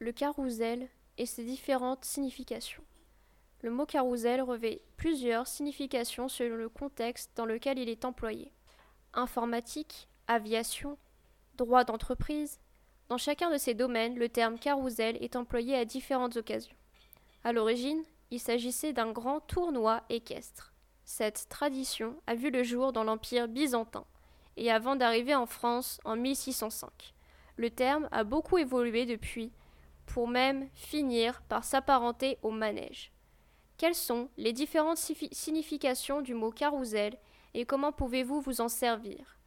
le carrousel et ses différentes significations. Le mot carrousel revêt plusieurs significations selon le contexte dans lequel il est employé. Informatique, aviation, droit d'entreprise. Dans chacun de ces domaines, le terme carrousel est employé à différentes occasions. À l'origine, il s'agissait d'un grand tournoi équestre. Cette tradition a vu le jour dans l'Empire byzantin et avant d'arriver en France en 1605. Le terme a beaucoup évolué depuis, pour même finir par s'apparenter au manège. Quelles sont les différentes significations du mot carrousel et comment pouvez-vous vous en servir?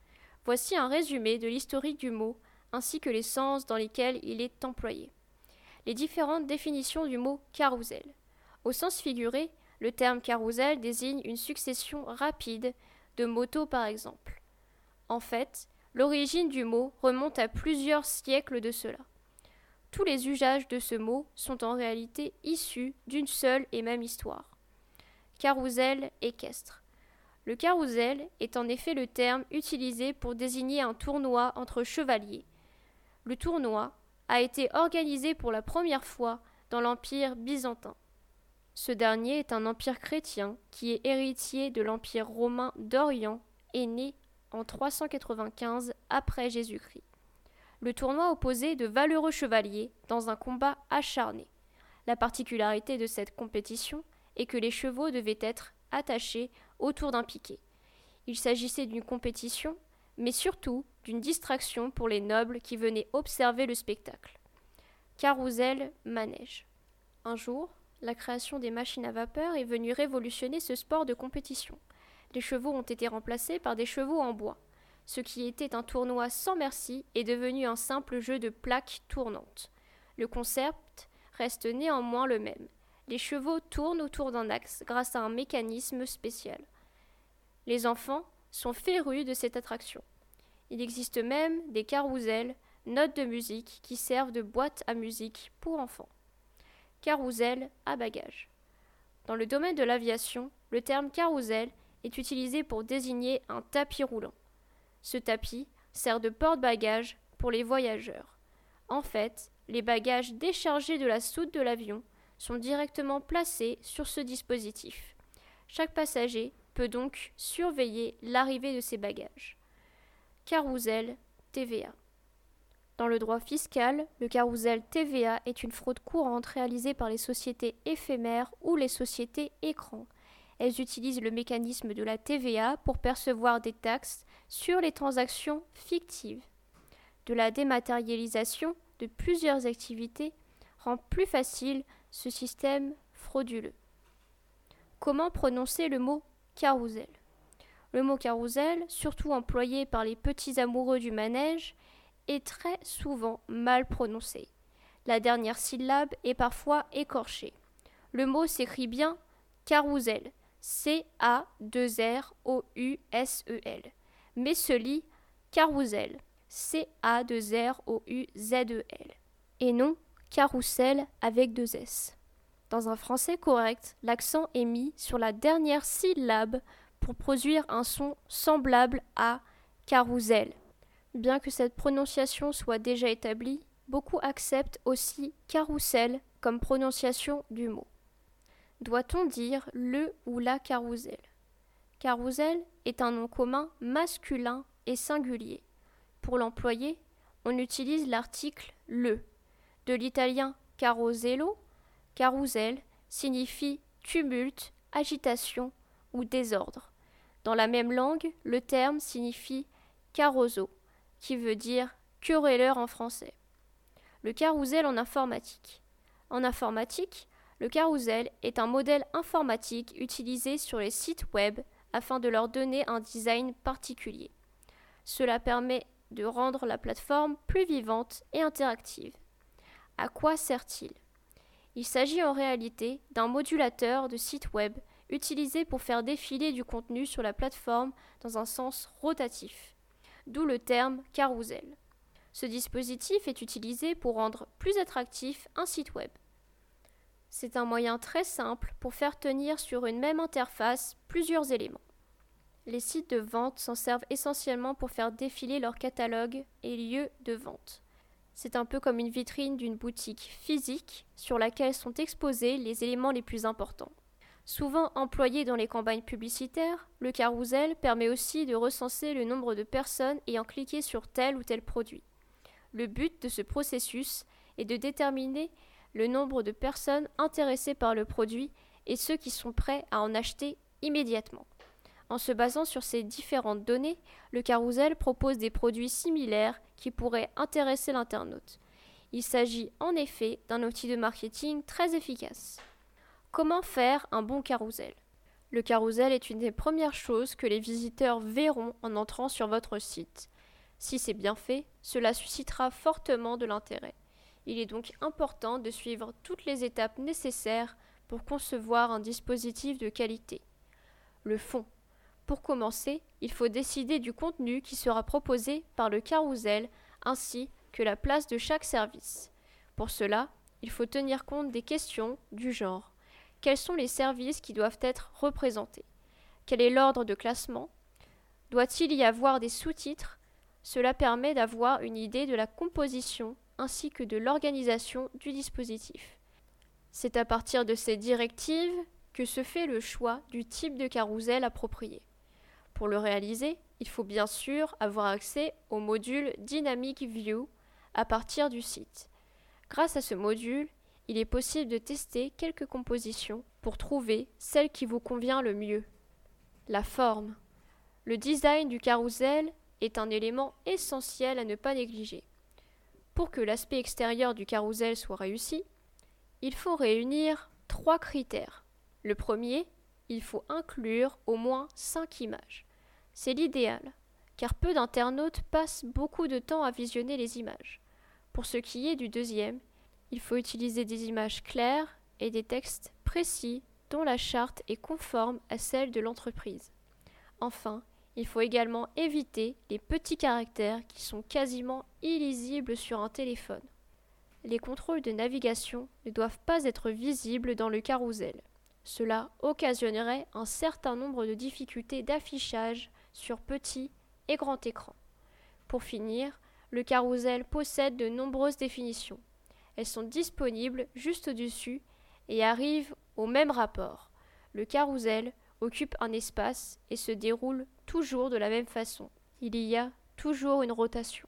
Voici un résumé de l'historique du mot ainsi que les sens dans lesquels il est employé. Les différentes définitions du mot carrousel. Au sens figuré, le terme carrousel désigne une succession rapide de motos par exemple. En fait, l'origine du mot remonte à plusieurs siècles de cela. Tous les usages de ce mot sont en réalité issus d'une seule et même histoire. Carrousel équestre. Le carrousel est en effet le terme utilisé pour désigner un tournoi entre chevaliers. Le tournoi a été organisé pour la première fois dans l'Empire byzantin. Ce dernier est un empire chrétien qui est héritier de l'Empire romain d'Orient et né en 395 après Jésus-Christ. Le tournoi opposait de valeureux chevaliers dans un combat acharné. La particularité de cette compétition est que les chevaux devaient être attachés autour d'un piquet. Il s'agissait d'une compétition, mais surtout d'une distraction pour les nobles qui venaient observer le spectacle. Carousel, manège. Un jour, la création des machines à vapeur est venue révolutionner ce sport de compétition. Les chevaux ont été remplacés par des chevaux en bois. Ce qui était un tournoi sans merci est devenu un simple jeu de plaques tournantes. Le concept reste néanmoins le même. Les chevaux tournent autour d'un axe grâce à un mécanisme spécial. Les enfants sont férus de cette attraction. Il existe même des carousels, notes de musique, qui servent de boîte à musique pour enfants. Carousel à bagages. Dans le domaine de l'aviation, le terme carousel est utilisé pour désigner un tapis roulant. Ce tapis sert de porte-bagages pour les voyageurs. En fait, les bagages déchargés de la soute de l'avion sont directement placés sur ce dispositif. Chaque passager peut donc surveiller l'arrivée de ses bagages. Carousel TVA. Dans le droit fiscal, le carrousel TVA est une fraude courante réalisée par les sociétés éphémères ou les sociétés écrans elles utilisent le mécanisme de la TVA pour percevoir des taxes sur les transactions fictives. De la dématérialisation de plusieurs activités rend plus facile ce système frauduleux. Comment prononcer le mot carrousel Le mot carrousel, surtout employé par les petits amoureux du manège, est très souvent mal prononcé. La dernière syllabe est parfois écorchée. Le mot s'écrit bien carrousel, C-A-2-R-O-U-S-E-L, mais se lit carousel, C-A-2-R-O-U-Z-E-L, et non carrousel avec deux S. Dans un français correct, l'accent est mis sur la dernière syllabe pour produire un son semblable à carrousel. Bien que cette prononciation soit déjà établie, beaucoup acceptent aussi carrousel comme prononciation du mot. Doit-on dire le ou la carrousel Carrousel est un nom commun masculin et singulier. Pour l'employer, on utilise l'article le. De l'italien carosello, carousel signifie tumulte, agitation ou désordre. Dans la même langue, le terme signifie carozo, qui veut dire querelleur en français. Le carrousel en informatique. En informatique, le carrousel est un modèle informatique utilisé sur les sites web afin de leur donner un design particulier. Cela permet de rendre la plateforme plus vivante et interactive. À quoi sert-il? Il s'agit en réalité d'un modulateur de site web utilisé pour faire défiler du contenu sur la plateforme dans un sens rotatif, d'où le terme carrousel. Ce dispositif est utilisé pour rendre plus attractif un site web. C'est un moyen très simple pour faire tenir sur une même interface plusieurs éléments. Les sites de vente s'en servent essentiellement pour faire défiler leur catalogue et lieux de vente. c'est un peu comme une vitrine d'une boutique physique sur laquelle sont exposés les éléments les plus importants. Souvent employé dans les campagnes publicitaires, le carrousel permet aussi de recenser le nombre de personnes ayant cliqué sur tel ou tel produit. Le but de ce processus est de déterminer le nombre de personnes intéressées par le produit et ceux qui sont prêts à en acheter immédiatement. En se basant sur ces différentes données, le carrousel propose des produits similaires qui pourraient intéresser l'internaute. Il s'agit en effet d'un outil de marketing très efficace. Comment faire un bon carrousel Le carrousel est une des premières choses que les visiteurs verront en entrant sur votre site. Si c'est bien fait, cela suscitera fortement de l'intérêt. Il est donc important de suivre toutes les étapes nécessaires pour concevoir un dispositif de qualité. Le fond. Pour commencer, il faut décider du contenu qui sera proposé par le carrousel ainsi que la place de chaque service. Pour cela, il faut tenir compte des questions du genre quels sont les services qui doivent être représentés? Quel est l'ordre de classement? Doit-il y avoir des sous-titres? Cela permet d'avoir une idée de la composition ainsi que de l'organisation du dispositif. C'est à partir de ces directives que se fait le choix du type de carrousel approprié. Pour le réaliser, il faut bien sûr avoir accès au module Dynamic View à partir du site. Grâce à ce module, il est possible de tester quelques compositions pour trouver celle qui vous convient le mieux. La forme. Le design du carrousel est un élément essentiel à ne pas négliger. Pour que l'aspect extérieur du carrousel soit réussi, il faut réunir trois critères. Le premier, il faut inclure au moins cinq images. C'est l'idéal, car peu d'internautes passent beaucoup de temps à visionner les images. Pour ce qui est du deuxième, il faut utiliser des images claires et des textes précis dont la charte est conforme à celle de l'entreprise. Enfin, il faut également éviter les petits caractères qui sont quasiment illisibles sur un téléphone. Les contrôles de navigation ne doivent pas être visibles dans le carrousel. Cela occasionnerait un certain nombre de difficultés d'affichage sur petit et grand écran. Pour finir, le carrousel possède de nombreuses définitions. Elles sont disponibles juste au-dessus et arrivent au même rapport. Le carrousel occupe un espace et se déroule toujours de la même façon. Il y a toujours une rotation.